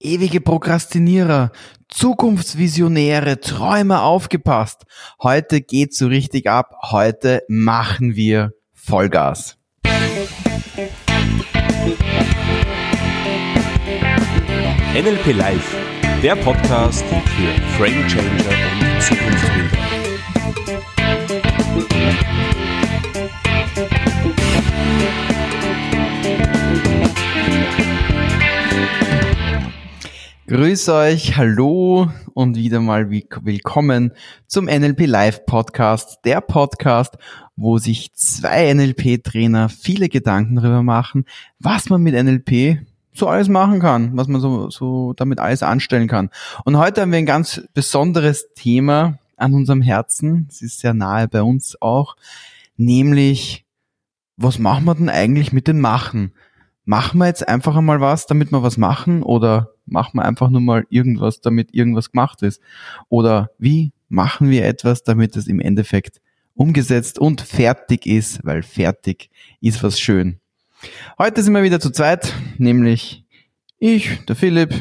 Ewige Prokrastinierer, Zukunftsvisionäre, Träumer aufgepasst. Heute geht's so richtig ab. Heute machen wir Vollgas. NLP Live, der Podcast für Frame Changer und Zukunftsbilder. Grüß euch, hallo und wieder mal willkommen zum NLP Live Podcast, der Podcast, wo sich zwei NLP-Trainer viele Gedanken darüber machen, was man mit NLP so alles machen kann, was man so, so damit alles anstellen kann. Und heute haben wir ein ganz besonderes Thema an unserem Herzen, es ist sehr nahe bei uns auch, nämlich, was machen wir denn eigentlich mit dem Machen? Machen wir jetzt einfach einmal was, damit wir was machen oder machen wir einfach nur mal irgendwas, damit irgendwas gemacht ist? Oder wie machen wir etwas, damit es im Endeffekt umgesetzt und fertig ist, weil fertig ist was schön. Heute sind wir wieder zu zweit, nämlich ich, der Philipp.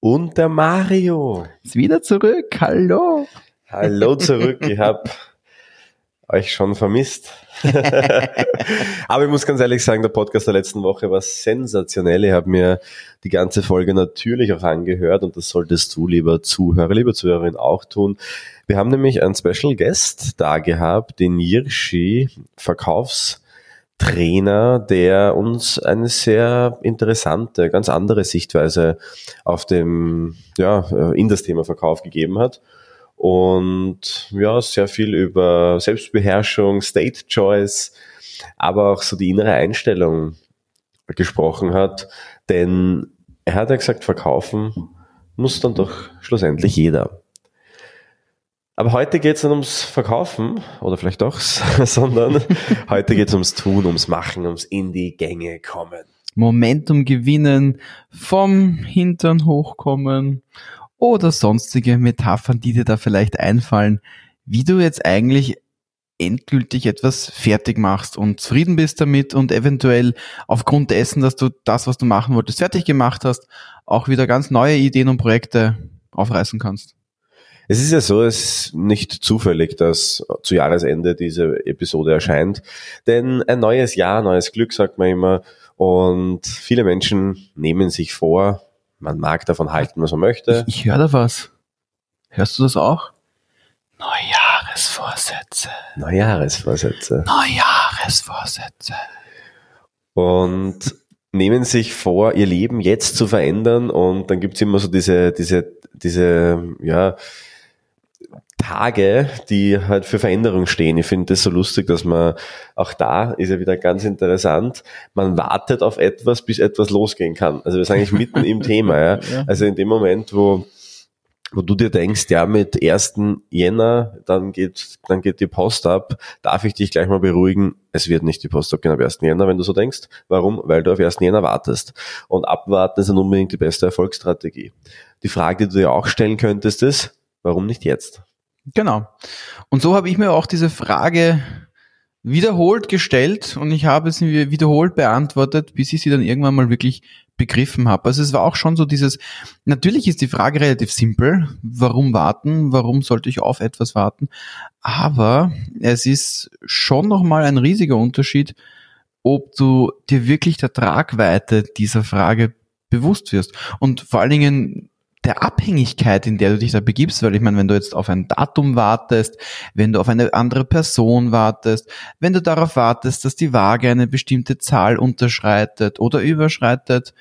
Und der Mario. Ist wieder zurück. Hallo. Hallo zurück. Ich habe euch schon vermisst. Aber ich muss ganz ehrlich sagen, der Podcast der letzten Woche war sensationell. Ich habe mir die ganze Folge natürlich auch angehört und das solltest du, lieber Zuhörer, lieber Zuhörerin, auch tun. Wir haben nämlich einen Special Guest da gehabt, den Yirschi, Verkaufstrainer, der uns eine sehr interessante, ganz andere Sichtweise auf dem, ja, in das Thema Verkauf gegeben hat und ja, sehr viel über Selbstbeherrschung, State Choice, aber auch so die innere Einstellung gesprochen hat. Denn er hat ja gesagt, verkaufen muss dann doch schlussendlich jeder. Aber heute geht es nicht ums Verkaufen, oder vielleicht doch, sondern heute geht es ums Tun, ums Machen, ums in die Gänge kommen. Momentum gewinnen, vom Hintern hochkommen oder sonstige Metaphern, die dir da vielleicht einfallen, wie du jetzt eigentlich endgültig etwas fertig machst und zufrieden bist damit und eventuell aufgrund dessen, dass du das, was du machen wolltest, fertig gemacht hast, auch wieder ganz neue Ideen und Projekte aufreißen kannst. Es ist ja so, es ist nicht zufällig, dass zu Jahresende diese Episode erscheint, denn ein neues Jahr, neues Glück, sagt man immer, und viele Menschen nehmen sich vor, man mag davon halten, was man möchte. Ich, ich höre da was. Hörst du das auch? Neujahresvorsätze. Neujahresvorsätze. Neujahresvorsätze. Und nehmen sich vor, ihr Leben jetzt zu verändern und dann gibt's immer so diese, diese, diese, ja, Tage, die halt für Veränderung stehen. Ich finde das so lustig, dass man auch da ist ja wieder ganz interessant. Man wartet auf etwas, bis etwas losgehen kann. Also wir sind eigentlich mitten im Thema. Ja? Also in dem Moment, wo wo du dir denkst, ja, mit 1. Jänner, dann geht, dann geht die Post ab, darf ich dich gleich mal beruhigen, es wird nicht die Post abgehen am 1. Jänner, wenn du so denkst. Warum? Weil du auf 1. Jänner wartest. Und abwarten ist dann unbedingt die beste Erfolgsstrategie. Die Frage, die du dir auch stellen könntest, ist, warum nicht jetzt? Genau. Und so habe ich mir auch diese Frage wiederholt gestellt und ich habe sie wiederholt beantwortet, bis ich sie dann irgendwann mal wirklich begriffen habe. Also es war auch schon so dieses, natürlich ist die Frage relativ simpel, warum warten, warum sollte ich auf etwas warten, aber es ist schon nochmal ein riesiger Unterschied, ob du dir wirklich der Tragweite dieser Frage bewusst wirst. Und vor allen Dingen der Abhängigkeit, in der du dich da begibst, weil ich meine, wenn du jetzt auf ein Datum wartest, wenn du auf eine andere Person wartest, wenn du darauf wartest, dass die Waage eine bestimmte Zahl unterschreitet oder überschreitet,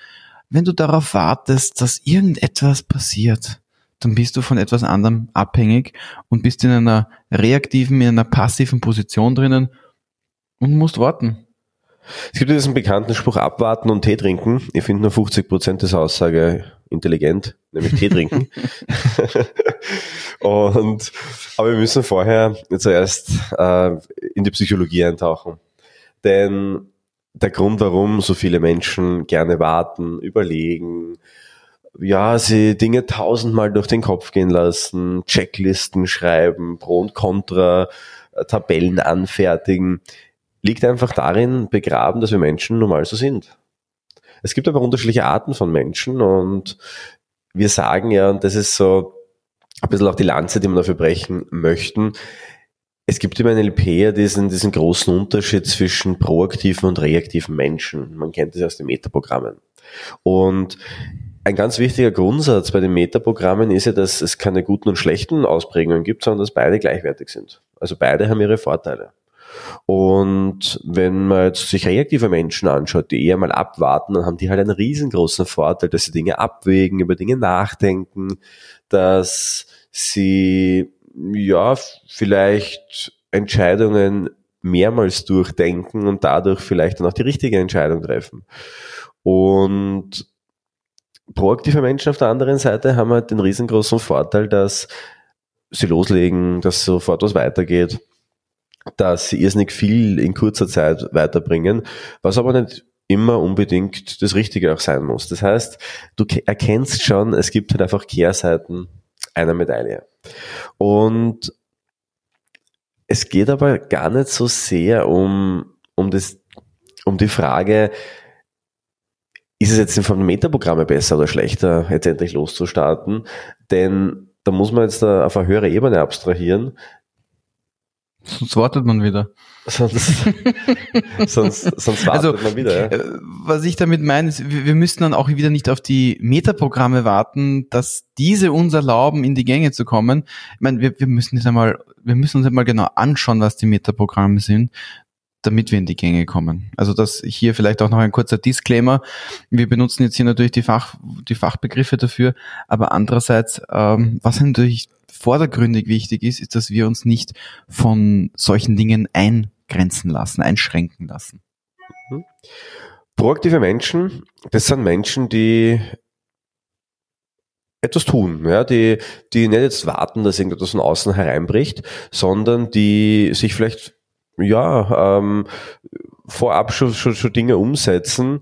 wenn du darauf wartest, dass irgendetwas passiert, dann bist du von etwas anderem abhängig und bist in einer reaktiven, in einer passiven Position drinnen und musst warten. Es gibt diesen bekannten Spruch, abwarten und Tee trinken. Ich finde nur 50 Prozent dieser Aussage intelligent, nämlich Tee trinken. und, aber wir müssen vorher zuerst äh, in die Psychologie eintauchen. Denn der Grund, warum so viele Menschen gerne warten, überlegen, ja, sie Dinge tausendmal durch den Kopf gehen lassen, Checklisten schreiben, Pro und Contra, äh, Tabellen anfertigen, liegt einfach darin begraben, dass wir Menschen normal so sind. Es gibt aber unterschiedliche Arten von Menschen und wir sagen ja, und das ist so ein bisschen auch die Lanze, die wir dafür brechen möchten, es gibt im NLP diesen, diesen großen Unterschied zwischen proaktiven und reaktiven Menschen. Man kennt das aus den Metaprogrammen. Und ein ganz wichtiger Grundsatz bei den Metaprogrammen ist ja, dass es keine guten und schlechten Ausprägungen gibt, sondern dass beide gleichwertig sind. Also beide haben ihre Vorteile. Und wenn man jetzt sich reaktive Menschen anschaut, die eher mal abwarten, dann haben die halt einen riesengroßen Vorteil, dass sie Dinge abwägen, über Dinge nachdenken, dass sie ja vielleicht Entscheidungen mehrmals durchdenken und dadurch vielleicht dann auch die richtige Entscheidung treffen. Und proaktive Menschen auf der anderen Seite haben halt den riesengroßen Vorteil, dass sie loslegen, dass sofort was weitergeht, dass sie irrsinnig viel in kurzer Zeit weiterbringen, was aber nicht immer unbedingt das Richtige auch sein muss. Das heißt, du erkennst schon, es gibt halt einfach Kehrseiten einer Medaille. Und es geht aber gar nicht so sehr um, um das, um die Frage, ist es jetzt von den Metaprogramme besser oder schlechter, jetzt endlich loszustarten? Denn da muss man jetzt auf eine höhere Ebene abstrahieren. Sonst wartet man wieder. Sonst, sonst, sonst wartet also, man wieder. Ja. Äh, was ich damit meine, ist, wir müssen dann auch wieder nicht auf die Metaprogramme warten, dass diese uns erlauben, in die Gänge zu kommen. Ich meine, wir, wir müssen jetzt einmal, wir müssen uns einmal genau anschauen, was die Metaprogramme sind damit wir in die Gänge kommen. Also das hier vielleicht auch noch ein kurzer Disclaimer. Wir benutzen jetzt hier natürlich die, Fach, die Fachbegriffe dafür, aber andererseits, ähm, was natürlich vordergründig wichtig ist, ist, dass wir uns nicht von solchen Dingen eingrenzen lassen, einschränken lassen. Mhm. Proaktive Menschen, das sind Menschen, die etwas tun, ja, die, die nicht jetzt warten, dass irgendetwas von außen hereinbricht, sondern die sich vielleicht ja, ähm, vorab schon, schon, schon Dinge umsetzen,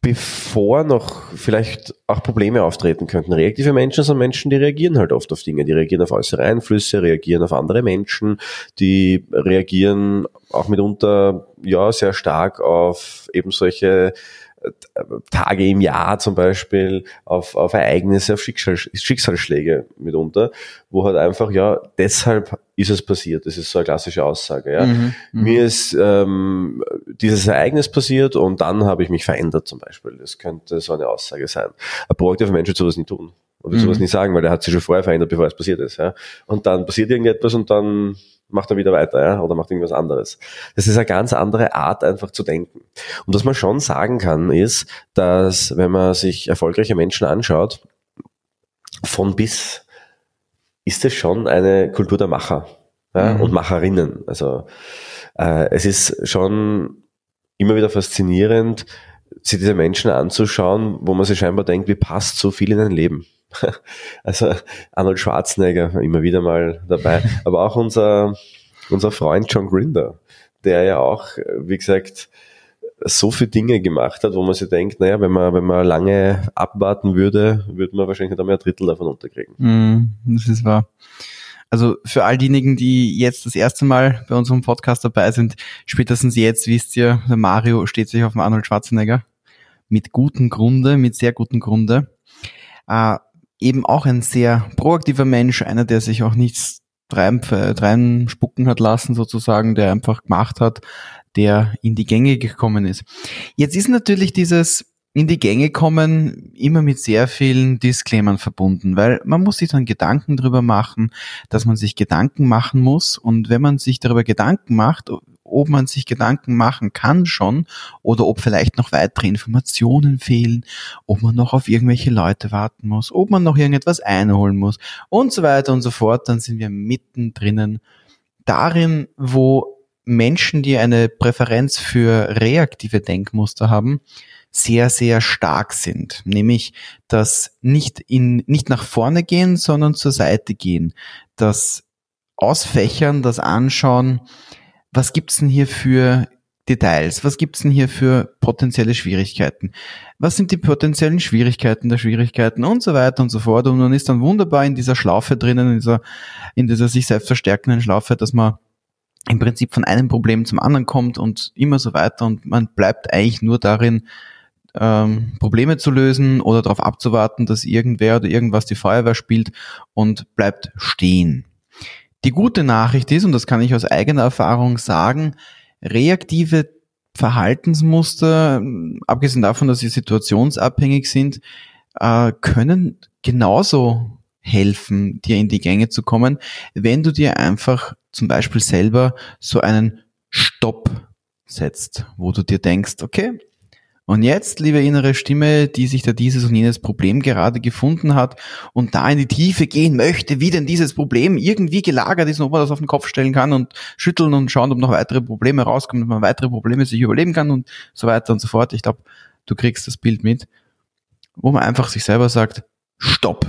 bevor noch vielleicht auch Probleme auftreten könnten. Reaktive Menschen sind Menschen, die reagieren halt oft auf Dinge, die reagieren auf äußere Einflüsse, reagieren auf andere Menschen, die reagieren auch mitunter ja sehr stark auf eben solche Tage im Jahr zum Beispiel auf, auf Ereignisse, auf Schicksal, Schicksalsschläge mitunter, wo halt einfach, ja, deshalb ist es passiert. Das ist so eine klassische Aussage. Ja. Mhm, mhm, Mir ist ähm, dieses Ereignis passiert und dann habe ich mich verändert zum Beispiel. Das könnte so eine Aussage sein. Ein proaktiver Mensch wird sowas nie tun. Und wird mhm. sowas nie sagen, weil er hat sich schon vorher verändert, bevor es passiert ist. Ja. Und dann passiert irgendetwas und dann macht er wieder weiter, ja, oder macht irgendwas anderes. Das ist eine ganz andere Art, einfach zu denken. Und was man schon sagen kann, ist, dass wenn man sich erfolgreiche Menschen anschaut, von bis ist es schon eine Kultur der Macher ja, mhm. und Macherinnen. Also äh, es ist schon immer wieder faszinierend, sich diese Menschen anzuschauen, wo man sich scheinbar denkt, wie passt so viel in ein Leben. Also Arnold Schwarzenegger immer wieder mal dabei, aber auch unser, unser Freund John Grinder, der ja auch, wie gesagt, so viele Dinge gemacht hat, wo man sich denkt, naja, wenn man, wenn man lange abwarten würde, würde man wahrscheinlich nicht einmal ein Drittel davon unterkriegen. Mm, das ist wahr. Also für all diejenigen, die jetzt das erste Mal bei unserem Podcast dabei sind, spätestens jetzt wisst ihr, der Mario steht sich auf dem Arnold Schwarzenegger. Mit gutem Grunde, mit sehr gutem Grunde. Äh, eben auch ein sehr proaktiver Mensch, einer, der sich auch nichts rein, rein spucken hat lassen sozusagen, der einfach gemacht hat, der in die Gänge gekommen ist. Jetzt ist natürlich dieses in die Gänge kommen immer mit sehr vielen Disclaimern verbunden, weil man muss sich dann Gedanken darüber machen, dass man sich Gedanken machen muss. Und wenn man sich darüber Gedanken macht, ob man sich Gedanken machen kann schon oder ob vielleicht noch weitere Informationen fehlen, ob man noch auf irgendwelche Leute warten muss, ob man noch irgendetwas einholen muss und so weiter und so fort, dann sind wir mittendrin darin, wo Menschen, die eine Präferenz für reaktive Denkmuster haben, sehr, sehr stark sind. Nämlich das nicht in, nicht nach vorne gehen, sondern zur Seite gehen. Das Ausfächern, das Anschauen, was gibt's denn hier für Details? Was gibt's denn hier für potenzielle Schwierigkeiten? Was sind die potenziellen Schwierigkeiten der Schwierigkeiten und so weiter und so fort? Und man ist dann wunderbar in dieser Schlaufe drinnen, in dieser, in dieser sich selbst verstärkenden Schlaufe, dass man im Prinzip von einem Problem zum anderen kommt und immer so weiter und man bleibt eigentlich nur darin, ähm, Probleme zu lösen oder darauf abzuwarten, dass irgendwer oder irgendwas die Feuerwehr spielt und bleibt stehen. Die gute Nachricht ist, und das kann ich aus eigener Erfahrung sagen, reaktive Verhaltensmuster, abgesehen davon, dass sie situationsabhängig sind, äh, können genauso helfen, dir in die Gänge zu kommen, wenn du dir einfach zum Beispiel selber so einen Stopp setzt, wo du dir denkst, okay, und jetzt, liebe innere Stimme, die sich da dieses und jenes Problem gerade gefunden hat und da in die Tiefe gehen möchte, wie denn dieses Problem irgendwie gelagert ist und ob man das auf den Kopf stellen kann und schütteln und schauen, ob noch weitere Probleme rauskommen, ob man weitere Probleme sich überleben kann und so weiter und so fort. Ich glaube, du kriegst das Bild mit, wo man einfach sich selber sagt, stopp.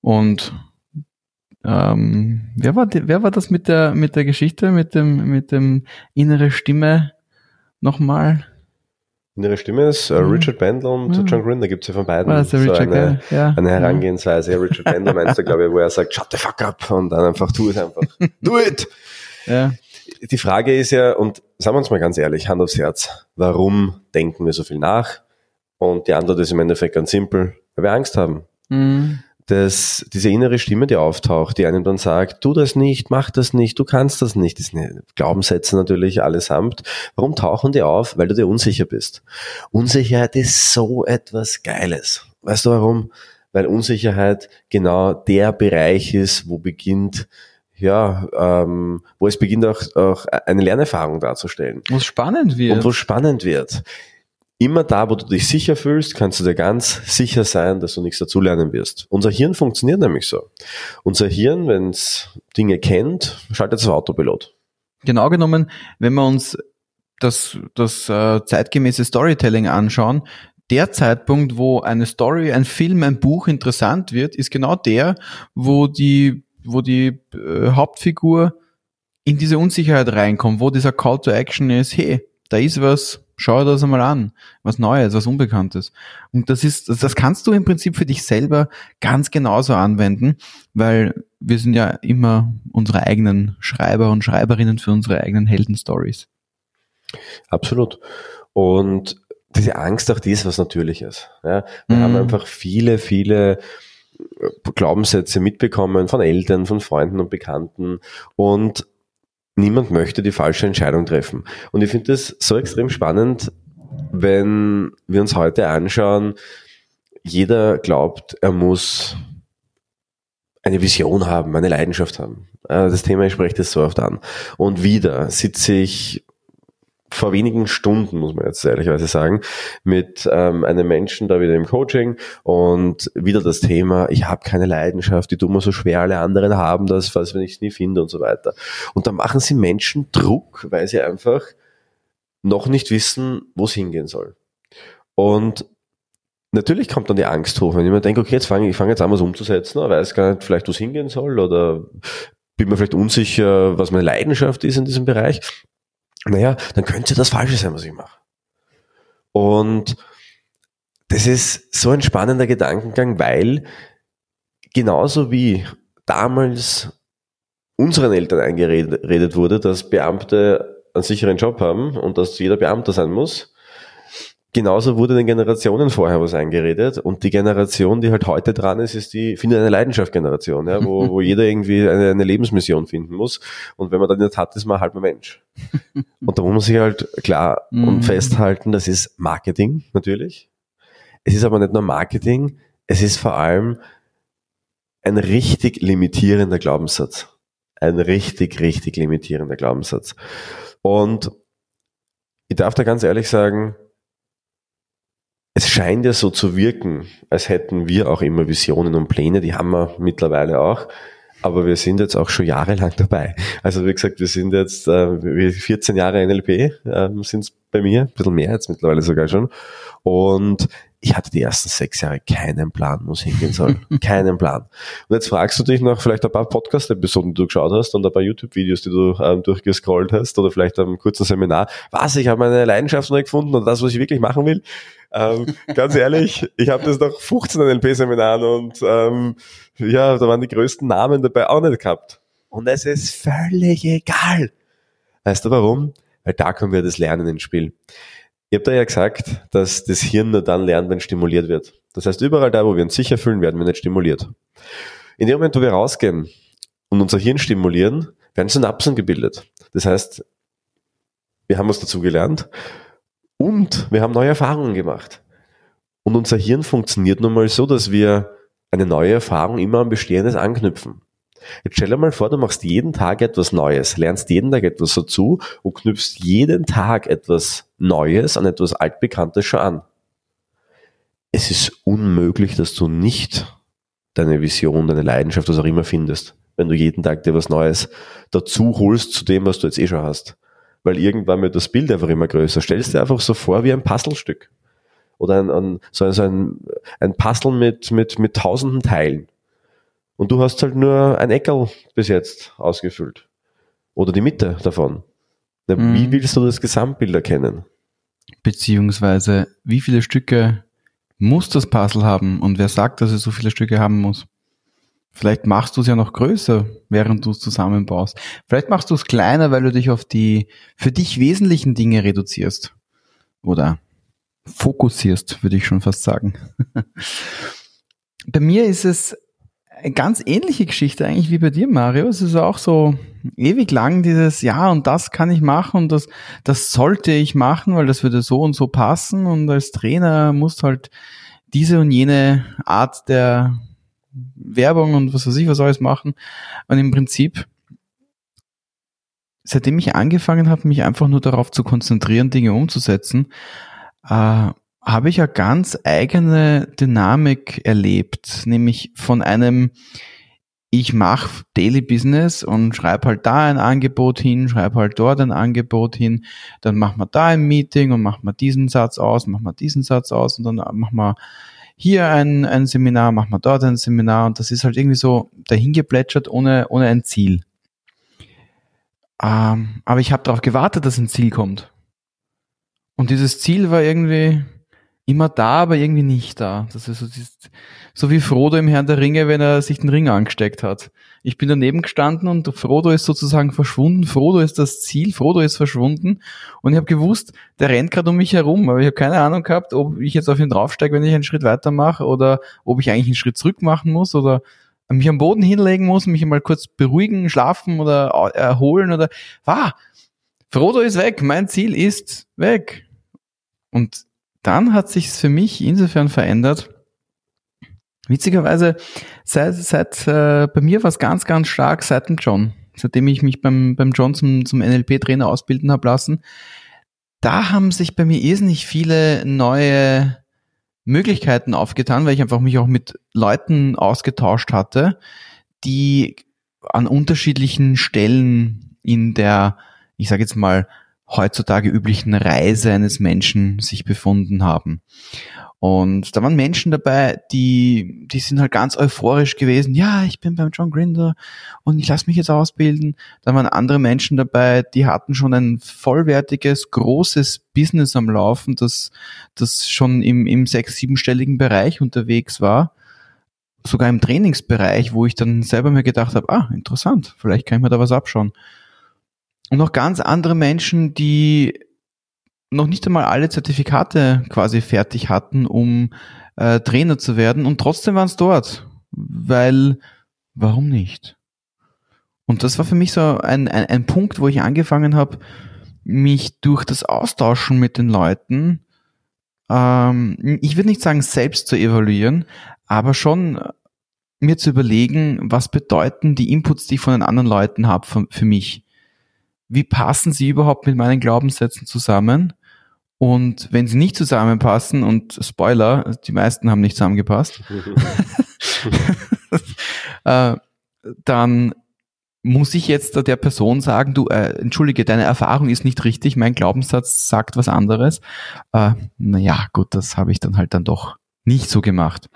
Und ähm, wer, war wer war das mit der, mit der Geschichte, mit dem, mit dem innere Stimme nochmal? Innere Stimme ist äh, mhm. Richard Bandler und mhm. John Grinder gibt es ja von beiden Was, so Richard, eine, ja. eine Herangehensweise. Richard Bandler meinst du, glaube ich, wo er sagt, shut the fuck up und dann einfach tu es einfach. Do it! Ja. Die Frage ist ja, und sagen wir uns mal ganz ehrlich, Hand aufs Herz, warum denken wir so viel nach? Und die Antwort ist im Endeffekt ganz simpel, weil wir Angst haben. Mhm dass diese innere Stimme, die auftaucht, die einem dann sagt, tu das nicht, mach das nicht, du kannst das nicht, das sind Glaubenssätze natürlich allesamt. Warum tauchen die auf? Weil du dir unsicher bist. Unsicherheit ist so etwas Geiles. Weißt du warum? Weil Unsicherheit genau der Bereich ist, wo beginnt ja, ähm, wo es beginnt auch, auch eine Lernerfahrung darzustellen. Wo es spannend wird. Und wo spannend wird immer da, wo du dich sicher fühlst, kannst du dir ganz sicher sein, dass du nichts dazulernen wirst. Unser Hirn funktioniert nämlich so. Unser Hirn, wenn es Dinge kennt, schaltet es auf Autopilot. Genau genommen, wenn wir uns das, das äh, zeitgemäße Storytelling anschauen, der Zeitpunkt, wo eine Story, ein Film, ein Buch interessant wird, ist genau der, wo die, wo die äh, Hauptfigur in diese Unsicherheit reinkommt, wo dieser Call to Action ist, hey, da ist was, schau dir das einmal an, was Neues, was Unbekanntes. Und das ist, das kannst du im Prinzip für dich selber ganz genauso anwenden, weil wir sind ja immer unsere eigenen Schreiber und Schreiberinnen für unsere eigenen Heldenstories. Absolut. Und diese Angst auch dies, was natürlich ist. Ja, wir mm. haben einfach viele, viele Glaubenssätze mitbekommen von Eltern, von Freunden und Bekannten und niemand möchte die falsche Entscheidung treffen. Und ich finde das so extrem spannend, wenn wir uns heute anschauen, jeder glaubt, er muss eine Vision haben, eine Leidenschaft haben. Äh, das Thema, ich spreche das so oft an. Und wieder sitze ich vor wenigen Stunden, muss man jetzt ehrlicherweise sagen, mit ähm, einem Menschen da wieder im Coaching und wieder das Thema, ich habe keine Leidenschaft, die tun mir so schwer, alle anderen haben das, was wenn ich es nie finde und so weiter. Und da machen sie Menschen Druck, weil sie einfach noch nicht wissen, wo es hingehen soll. Und natürlich kommt dann die Angst hoch, wenn ich mir denke, okay, jetzt fange ich fange jetzt an, was umzusetzen, weiß gar nicht vielleicht, wo es hingehen soll oder bin mir vielleicht unsicher, was meine Leidenschaft ist in diesem Bereich naja, dann könnte das Falsche sein, was ich mache. Und das ist so ein spannender Gedankengang, weil genauso wie damals unseren Eltern eingeredet wurde, dass Beamte einen sicheren Job haben und dass jeder Beamter sein muss, genauso wurde den Generationen vorher was eingeredet und die Generation, die halt heute dran ist, ist die, finde eine Leidenschaft-Generation, ja, wo, wo jeder irgendwie eine, eine Lebensmission finden muss und wenn man dann nicht hat, ist man ein halber Mensch. Und da muss man sich halt klar und mhm. festhalten, das ist Marketing natürlich. Es ist aber nicht nur Marketing, es ist vor allem ein richtig limitierender Glaubenssatz. Ein richtig, richtig limitierender Glaubenssatz. Und ich darf da ganz ehrlich sagen, es scheint ja so zu wirken, als hätten wir auch immer Visionen und Pläne, die haben wir mittlerweile auch. Aber wir sind jetzt auch schon jahrelang dabei. Also wie gesagt, wir sind jetzt äh, 14 Jahre NLP, äh, sind es bei mir, ein bisschen mehr jetzt mittlerweile sogar schon. Und ich hatte die ersten sechs Jahre keinen Plan, wo es hingehen soll. keinen Plan. Und jetzt fragst du dich nach vielleicht ein paar Podcast-Episoden, die du geschaut hast und ein paar YouTube-Videos, die du ähm, durchgescrollt hast oder vielleicht einem kurzen Seminar. Was, ich habe meine Leidenschaft neu gefunden und das, was ich wirklich machen will. Ähm, ganz ehrlich, ich habe das nach 15 NLP-Seminaren und ähm, ja, da waren die größten Namen dabei auch nicht gehabt. Und es ist völlig egal. Weißt du warum? Weil da kommen wir das Lernen ins Spiel Habe da ja gesagt, dass das Hirn nur dann lernt, wenn stimuliert wird. Das heißt, überall da, wo wir uns sicher fühlen, werden wir nicht stimuliert. In dem Moment, wo wir rausgehen und unser Hirn stimulieren, werden Synapsen gebildet. Das heißt, wir haben was dazu gelernt und wir haben neue Erfahrungen gemacht. Und unser Hirn funktioniert nun mal so, dass wir eine neue Erfahrung immer an Bestehendes anknüpfen. Jetzt stell dir mal vor, du machst jeden Tag etwas Neues, lernst jeden Tag etwas dazu und knüpfst jeden Tag etwas Neues an etwas Altbekanntes schon an. Es ist unmöglich, dass du nicht deine Vision, deine Leidenschaft, was auch immer findest, wenn du jeden Tag dir was Neues dazu holst zu dem, was du jetzt eh schon hast. Weil irgendwann wird das Bild einfach immer größer. Stell es dir einfach so vor wie ein Puzzlestück. Oder ein, ein, so ein, ein Puzzle mit, mit, mit tausenden Teilen. Und du hast halt nur ein Eckel bis jetzt ausgefüllt. Oder die Mitte davon. Na, mhm. Wie willst du das Gesamtbild erkennen? Beziehungsweise, wie viele Stücke muss das Puzzle haben und wer sagt, dass es so viele Stücke haben muss? Vielleicht machst du es ja noch größer, während du es zusammenbaust. Vielleicht machst du es kleiner, weil du dich auf die für dich wesentlichen Dinge reduzierst. Oder fokussierst, würde ich schon fast sagen. Bei mir ist es ganz ähnliche Geschichte eigentlich wie bei dir, Mario. Es ist auch so ewig lang dieses, ja, und das kann ich machen und das, das sollte ich machen, weil das würde so und so passen und als Trainer musst halt diese und jene Art der Werbung und was weiß ich was alles machen. Und im Prinzip, seitdem ich angefangen habe, mich einfach nur darauf zu konzentrieren, Dinge umzusetzen, äh, habe ich eine ganz eigene Dynamik erlebt, nämlich von einem ich mache Daily Business und schreibe halt da ein Angebot hin, schreibe halt dort ein Angebot hin, dann machen wir da ein Meeting und machen wir diesen Satz aus, machen wir diesen Satz aus und dann machen wir hier ein, ein Seminar, machen wir dort ein Seminar und das ist halt irgendwie so dahingeplätschert ohne, ohne ein Ziel. Ähm, aber ich habe darauf gewartet, dass ein Ziel kommt. Und dieses Ziel war irgendwie, immer da, aber irgendwie nicht da. Das ist so, so wie Frodo im Herrn der Ringe, wenn er sich den Ring angesteckt hat. Ich bin daneben gestanden und Frodo ist sozusagen verschwunden. Frodo ist das Ziel, Frodo ist verschwunden. Und ich habe gewusst, der rennt gerade um mich herum, aber ich habe keine Ahnung gehabt, ob ich jetzt auf ihn draufsteige, wenn ich einen Schritt weiter mache, oder ob ich eigentlich einen Schritt zurück machen muss oder mich am Boden hinlegen muss, mich mal kurz beruhigen, schlafen oder erholen oder wah, Frodo ist weg, mein Ziel ist weg. Und dann hat sich für mich insofern verändert. Witzigerweise, seit, seit äh, bei mir war es ganz, ganz stark seit dem John, seitdem ich mich beim, beim John zum, zum NLP-Trainer ausbilden habe lassen. Da haben sich bei mir irrsinnig viele neue Möglichkeiten aufgetan, weil ich einfach mich auch mit Leuten ausgetauscht hatte, die an unterschiedlichen Stellen in der, ich sage jetzt mal, heutzutage üblichen Reise eines Menschen sich befunden haben. Und da waren Menschen dabei, die, die sind halt ganz euphorisch gewesen. Ja, ich bin beim John Grinder und ich lasse mich jetzt ausbilden. Da waren andere Menschen dabei, die hatten schon ein vollwertiges, großes Business am Laufen, das, das schon im, im sechs-, siebenstelligen Bereich unterwegs war. Sogar im Trainingsbereich, wo ich dann selber mir gedacht habe, ah, interessant, vielleicht kann ich mir da was abschauen und noch ganz andere Menschen, die noch nicht einmal alle Zertifikate quasi fertig hatten, um äh, Trainer zu werden und trotzdem waren es dort, weil warum nicht? Und das war für mich so ein, ein, ein Punkt, wo ich angefangen habe, mich durch das Austauschen mit den Leuten, ähm, ich würde nicht sagen selbst zu evaluieren, aber schon mir zu überlegen, was bedeuten die Inputs, die ich von den anderen Leuten habe für, für mich wie passen sie überhaupt mit meinen Glaubenssätzen zusammen? Und wenn sie nicht zusammenpassen, und Spoiler, die meisten haben nicht zusammengepasst, äh, dann muss ich jetzt der Person sagen, du, äh, entschuldige, deine Erfahrung ist nicht richtig, mein Glaubenssatz sagt was anderes. Äh, naja, gut, das habe ich dann halt dann doch nicht so gemacht.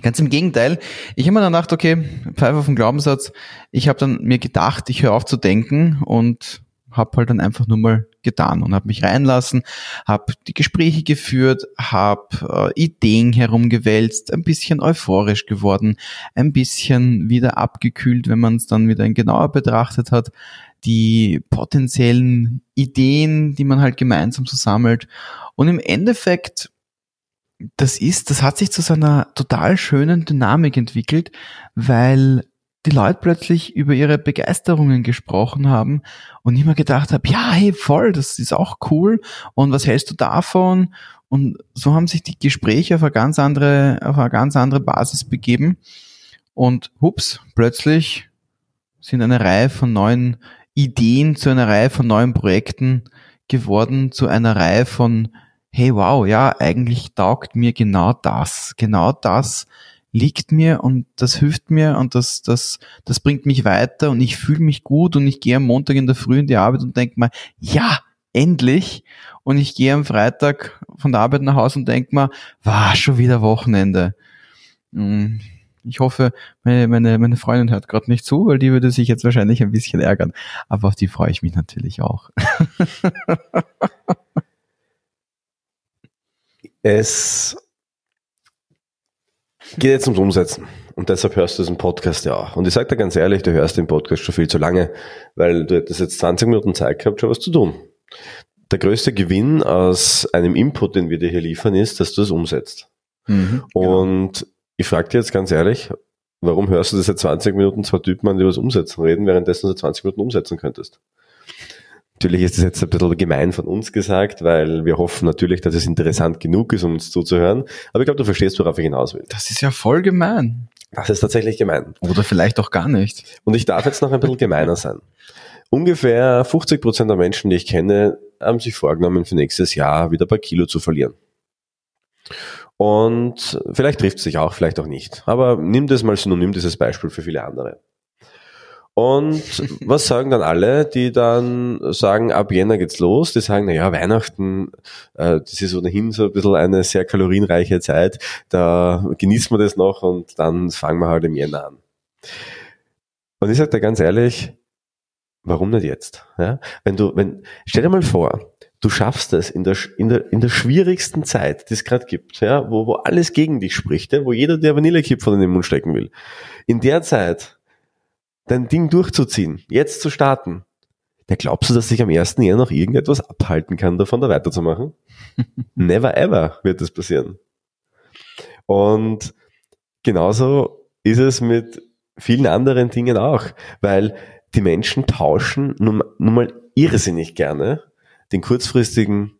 Ganz im Gegenteil, ich habe mir dann gedacht, okay, Pfeife vom Glaubenssatz, ich habe dann mir gedacht, ich höre auf zu denken und habe halt dann einfach nur mal getan und habe mich reinlassen, habe die Gespräche geführt, habe äh, Ideen herumgewälzt, ein bisschen euphorisch geworden, ein bisschen wieder abgekühlt, wenn man es dann wieder genauer betrachtet hat. die potenziellen Ideen, die man halt gemeinsam so sammelt. Und im Endeffekt, das ist, das hat sich zu so einer total schönen Dynamik entwickelt, weil die Leute plötzlich über ihre Begeisterungen gesprochen haben und ich mir gedacht habe, ja, hey, voll, das ist auch cool und was hältst du davon? Und so haben sich die Gespräche auf eine ganz andere, auf eine ganz andere Basis begeben und hups, plötzlich sind eine Reihe von neuen Ideen zu einer Reihe von neuen Projekten geworden, zu einer Reihe von, hey, wow, ja, eigentlich taugt mir genau das, genau das, liegt mir und das hilft mir und das, das, das bringt mich weiter und ich fühle mich gut und ich gehe am Montag in der Früh in die Arbeit und denke mir, ja, endlich. Und ich gehe am Freitag von der Arbeit nach Hause und denke mir, war schon wieder Wochenende. Hm, ich hoffe, meine, meine, meine Freundin hört gerade nicht zu, weil die würde sich jetzt wahrscheinlich ein bisschen ärgern. Aber auf die freue ich mich natürlich auch. es geht jetzt ums Umsetzen. Und deshalb hörst du diesen Podcast ja auch. Und ich sage dir ganz ehrlich, du hörst den Podcast schon viel zu lange, weil du hättest jetzt 20 Minuten Zeit gehabt, schon was zu tun. Der größte Gewinn aus einem Input, den wir dir hier liefern, ist, dass du es umsetzt. Mhm, und genau. ich frage dir jetzt ganz ehrlich, warum hörst du das seit 20 Minuten zwei Typen an, die was umsetzen reden, währenddessen du seit 20 Minuten umsetzen könntest? Natürlich ist das jetzt ein bisschen gemein von uns gesagt, weil wir hoffen natürlich, dass es interessant genug ist, um uns zuzuhören. Aber ich glaube, du verstehst, worauf ich hinaus will. Das ist ja voll gemein. Das ist tatsächlich gemein. Oder vielleicht auch gar nicht. Und ich darf jetzt noch ein bisschen gemeiner sein. Ungefähr 50 Prozent der Menschen, die ich kenne, haben sich vorgenommen, für nächstes Jahr wieder ein paar Kilo zu verlieren. Und vielleicht trifft es sich auch, vielleicht auch nicht. Aber nimm das mal synonym, dieses Beispiel für viele andere. Und was sagen dann alle, die dann sagen, ab Jänner geht's los? Die sagen, na ja, Weihnachten, äh, das ist ohnehin so ein bisschen eine sehr kalorienreiche Zeit, da genießen wir das noch und dann fangen wir halt im Jänner an. Und ich sage dir ganz ehrlich, warum nicht jetzt? Ja? Wenn du, wenn, stell dir mal vor, du schaffst es in der, in der, in der schwierigsten Zeit, die es gerade gibt, ja, wo, wo alles gegen dich spricht, ja, wo jeder der Vanillekipferl in den Mund stecken will. In der Zeit dein Ding durchzuziehen, jetzt zu starten, da glaubst du, dass sich am ersten Jahr noch irgendetwas abhalten kann, davon da weiterzumachen? Never ever wird das passieren. Und genauso ist es mit vielen anderen Dingen auch, weil die Menschen tauschen nun, nun mal irrsinnig gerne den kurzfristigen,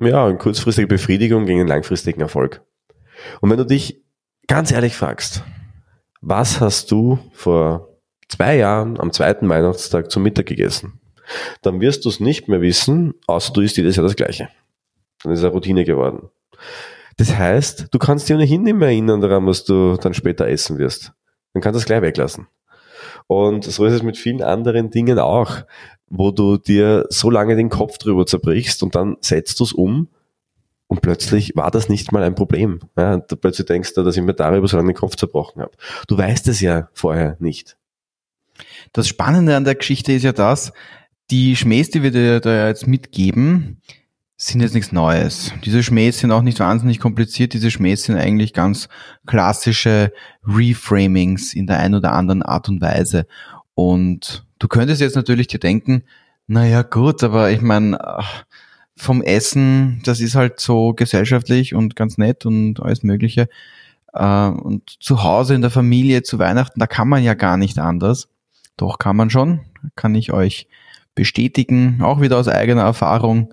ja, eine kurzfristige Befriedigung gegen einen langfristigen Erfolg. Und wenn du dich ganz ehrlich fragst, was hast du vor zwei Jahren am zweiten Weihnachtstag zum Mittag gegessen? Dann wirst du es nicht mehr wissen, außer du isst jedes Jahr das Gleiche. Dann ist es eine Routine geworden. Das heißt, du kannst dich ohnehin nicht mehr erinnern daran, was du dann später essen wirst. Dann kannst du es gleich weglassen. Und so ist es mit vielen anderen Dingen auch, wo du dir so lange den Kopf drüber zerbrichst und dann setzt du es um und plötzlich war das nicht mal ein Problem. Ja, du plötzlich denkst du, dass ich mir darüber so lange den Kopf zerbrochen habe. Du weißt es ja vorher nicht. Das Spannende an der Geschichte ist ja das, die Schmähs, die wir dir da jetzt mitgeben, sind jetzt nichts Neues. Diese Schmähs sind auch nicht wahnsinnig kompliziert. Diese Schmähs sind eigentlich ganz klassische Reframings in der einen oder anderen Art und Weise. Und du könntest jetzt natürlich dir denken, naja gut, aber ich meine, vom Essen, das ist halt so gesellschaftlich und ganz nett und alles Mögliche. Äh, und zu Hause in der Familie, zu Weihnachten, da kann man ja gar nicht anders. Doch kann man schon, kann ich euch bestätigen, auch wieder aus eigener Erfahrung.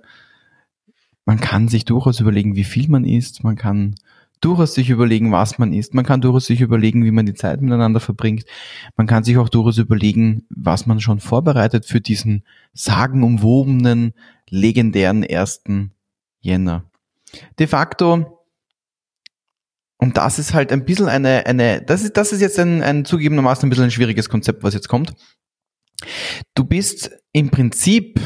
Man kann sich durchaus überlegen, wie viel man isst, man kann durchaus sich überlegen, was man isst, man kann durchaus sich überlegen, wie man die Zeit miteinander verbringt, man kann sich auch durchaus überlegen, was man schon vorbereitet für diesen sagenumwobenen, legendären ersten Jänner. De facto, und das ist halt ein bisschen eine, eine, das ist, das ist jetzt ein, ein zugegebenermaßen ein bisschen ein schwieriges Konzept, was jetzt kommt. Du bist im Prinzip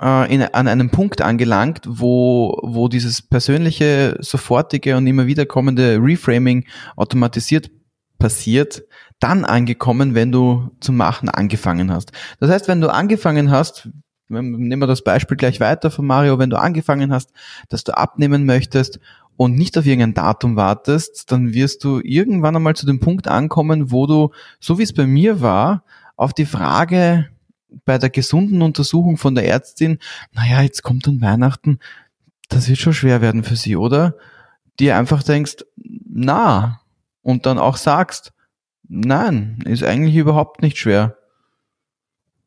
äh, in, an einem Punkt angelangt, wo, wo dieses persönliche, sofortige und immer wiederkommende Reframing automatisiert passiert, dann angekommen, wenn du zum Machen angefangen hast. Das heißt, wenn du angefangen hast, nehmen wir das Beispiel gleich weiter von Mario, wenn du angefangen hast, dass du abnehmen möchtest und nicht auf irgendein Datum wartest, dann wirst du irgendwann einmal zu dem Punkt ankommen, wo du, so wie es bei mir war, auf die Frage bei der gesunden Untersuchung von der Ärztin, naja, jetzt kommt dann Weihnachten, das wird schon schwer werden für sie, oder? Dir einfach denkst, na, und dann auch sagst, nein, ist eigentlich überhaupt nicht schwer.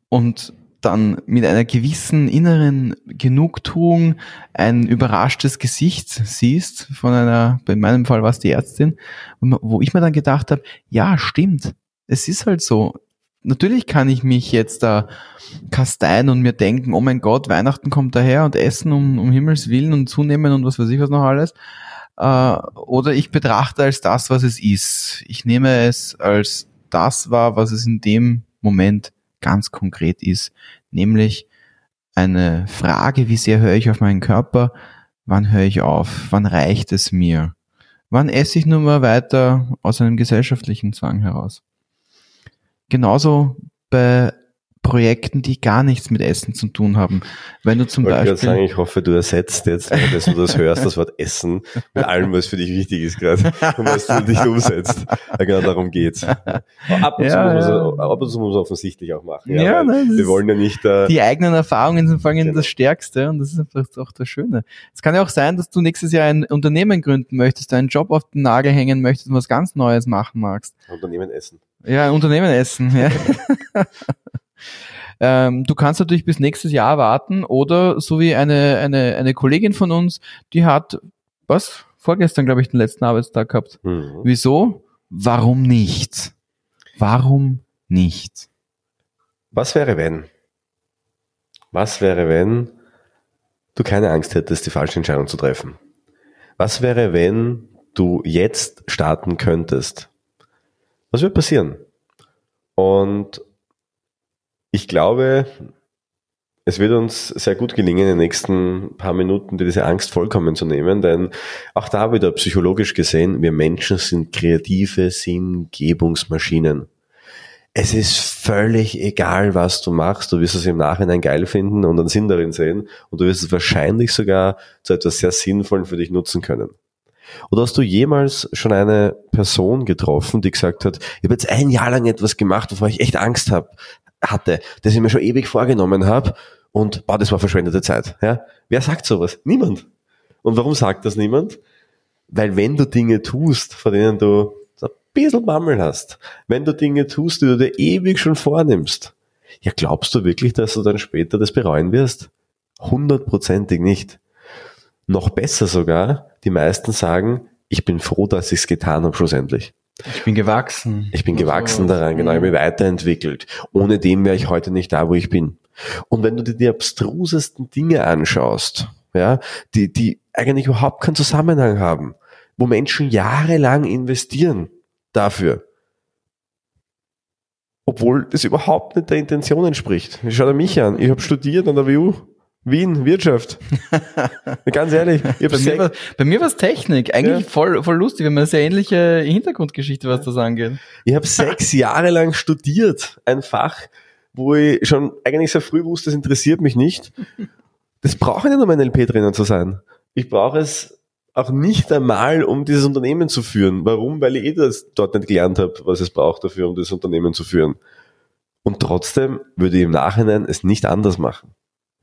Und dann mit einer gewissen inneren Genugtuung ein überraschtes Gesicht siehst von einer, bei meinem Fall war es die Ärztin, wo ich mir dann gedacht habe, ja, stimmt, es ist halt so. Natürlich kann ich mich jetzt da kasteien und mir denken, oh mein Gott, Weihnachten kommt daher und Essen um, um Himmels Willen und zunehmen und was weiß ich was noch alles. Äh, oder ich betrachte als das, was es ist. Ich nehme es als das wahr, was es in dem Moment ganz konkret ist, nämlich eine Frage, wie sehr höre ich auf meinen Körper, wann höre ich auf, wann reicht es mir, wann esse ich nur mal weiter aus einem gesellschaftlichen Zwang heraus. Genauso bei Projekten, die gar nichts mit Essen zu tun haben. Wenn du zum ich Beispiel. sagen, ich hoffe, du ersetzt jetzt, dass du das hörst, das Wort Essen mit allem, was für dich wichtig ist gerade und was du dich umsetzt. Ja, genau darum geht's. ab, und ja, zu ja. ab und zu muss man offensichtlich auch machen. Ja, ja nein, wir wollen ja nicht. Äh, die eigenen Erfahrungen sind vor allem genau. das Stärkste und das ist einfach auch das Schöne. Es kann ja auch sein, dass du nächstes Jahr ein Unternehmen gründen möchtest, einen Job auf den Nagel hängen möchtest und was ganz Neues machen magst. Unternehmen essen. Ja, Unternehmen essen, ja. Ähm, du kannst natürlich bis nächstes Jahr warten oder so wie eine, eine, eine Kollegin von uns, die hat, was? Vorgestern, glaube ich, den letzten Arbeitstag gehabt. Mhm. Wieso? Warum nicht? Warum nicht? Was wäre, wenn? Was wäre, wenn du keine Angst hättest, die falsche Entscheidung zu treffen? Was wäre, wenn du jetzt starten könntest? Was würde passieren? Und ich glaube, es wird uns sehr gut gelingen, in den nächsten paar Minuten diese Angst vollkommen zu nehmen, denn auch da wieder psychologisch gesehen, wir Menschen sind kreative Sinngebungsmaschinen. Es ist völlig egal, was du machst. Du wirst es im Nachhinein geil finden und einen Sinn darin sehen und du wirst es wahrscheinlich sogar zu etwas sehr Sinnvollen für dich nutzen können. Oder hast du jemals schon eine Person getroffen, die gesagt hat, ich habe jetzt ein Jahr lang etwas gemacht, wovor ich echt Angst habe, hatte, das ich mir schon ewig vorgenommen habe und boah, das war verschwendete Zeit. Ja? Wer sagt sowas? Niemand. Und warum sagt das niemand? Weil wenn du Dinge tust, von denen du ein bisschen Bammel hast, wenn du Dinge tust, die du dir ewig schon vornimmst, ja, glaubst du wirklich, dass du dann später das bereuen wirst? Hundertprozentig nicht. Noch besser sogar, die meisten sagen, ich bin froh, dass ich es getan habe schlussendlich. Ich bin gewachsen. Ich bin gewachsen daran, genau, ich habe mich weiterentwickelt. Ohne dem wäre ich heute nicht da, wo ich bin. Und wenn du dir die abstrusesten Dinge anschaust, ja, die, die eigentlich überhaupt keinen Zusammenhang haben, wo Menschen jahrelang investieren dafür, obwohl das überhaupt nicht der Intention entspricht. Schau dir mich an, ich habe studiert an der WU, Wien, Wirtschaft. Ganz ehrlich. bei, mir war, bei mir war es Technik. Eigentlich ja. voll, voll lustig, wir haben eine sehr ähnliche Hintergrundgeschichte, was das angeht. Ich habe sechs Jahre lang studiert, ein Fach, wo ich schon eigentlich sehr früh wusste, das interessiert mich nicht. Das brauche ich nicht, um ein LP-Trainer zu sein. Ich brauche es auch nicht einmal, um dieses Unternehmen zu führen. Warum? Weil ich eh das dort nicht gelernt habe, was es braucht dafür, um das Unternehmen zu führen. Und trotzdem würde ich im Nachhinein es nicht anders machen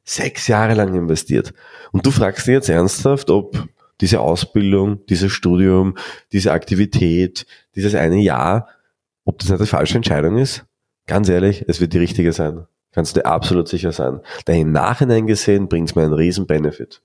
sechs Jahre lang investiert. Und du fragst dich jetzt ernsthaft, ob diese Ausbildung, dieses Studium, diese Aktivität, dieses eine Jahr, ob das nicht die falsche Entscheidung ist? Ganz ehrlich, es wird die richtige sein. Kannst du dir absolut sicher sein. Denn im Nachhinein gesehen bringt es mir einen riesen Benefit.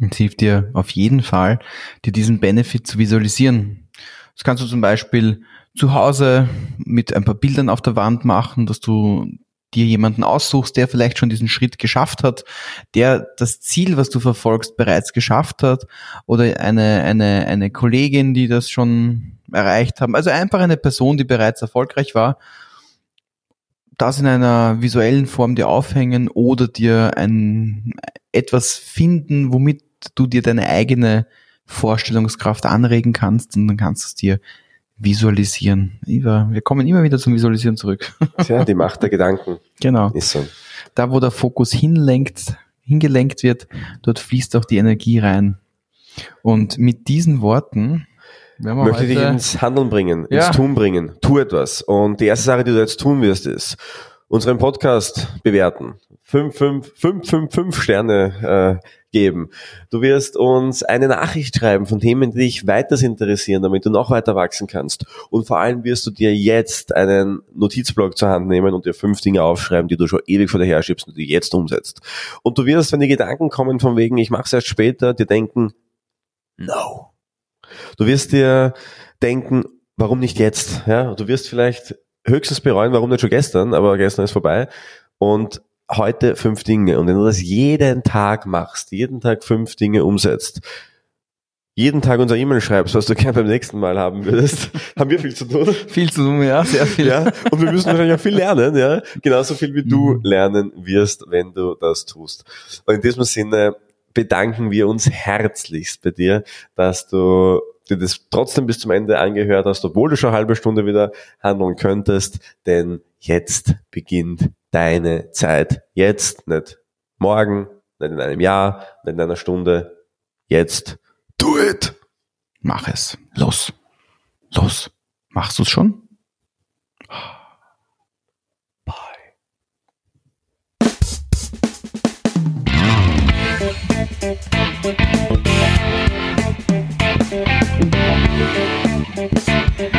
Es hilft dir auf jeden Fall, dir diesen Benefit zu visualisieren. Das kannst du zum Beispiel zu Hause mit ein paar Bildern auf der Wand machen, dass du dir jemanden aussuchst, der vielleicht schon diesen Schritt geschafft hat, der das Ziel, was du verfolgst, bereits geschafft hat, oder eine, eine, eine Kollegin, die das schon erreicht haben. Also einfach eine Person, die bereits erfolgreich war, das in einer visuellen Form dir aufhängen oder dir ein etwas finden, womit du dir deine eigene Vorstellungskraft anregen kannst und dann kannst du es dir Visualisieren. Wir kommen immer wieder zum Visualisieren zurück. Tja, die Macht der Gedanken. Genau. Ist so. Da, wo der Fokus hinlenkt, hingelenkt wird, dort fließt auch die Energie rein. Und mit diesen Worten werden wir möchte ich dich ins Handeln bringen, ja. ins Tun bringen. Tu etwas. Und die erste Sache, die du jetzt tun wirst, ist, unseren Podcast bewerten. Fünf, fünf, fünf, fünf, fünf Sterne äh, geben. Du wirst uns eine Nachricht schreiben von Themen, die dich weiters interessieren, damit du noch weiter wachsen kannst. Und vor allem wirst du dir jetzt einen Notizblock zur Hand nehmen und dir fünf Dinge aufschreiben, die du schon ewig vor dir her schiebst und die jetzt umsetzt. Und du wirst, wenn die Gedanken kommen von wegen, ich mache es erst später, dir denken, no. Du wirst dir denken, warum nicht jetzt? Ja, du wirst vielleicht höchstens bereuen, warum nicht schon gestern, aber gestern ist vorbei. Und heute fünf Dinge. Und wenn du das jeden Tag machst, jeden Tag fünf Dinge umsetzt, jeden Tag unser E-Mail schreibst, was du gerne beim nächsten Mal haben würdest, haben wir viel zu tun. Viel zu tun, ja, sehr viel. Ja, und wir müssen wahrscheinlich auch viel lernen, ja. Genauso viel wie du mhm. lernen wirst, wenn du das tust. Und in diesem Sinne bedanken wir uns herzlichst bei dir, dass du dir das trotzdem bis zum Ende angehört hast, obwohl du schon eine halbe Stunde wieder handeln könntest, denn jetzt beginnt deine Zeit. Jetzt, nicht morgen, nicht in einem Jahr, nicht in einer Stunde. Jetzt. Do it! Mach es. Los. Los. Machst du es schon? Bye. Thank you.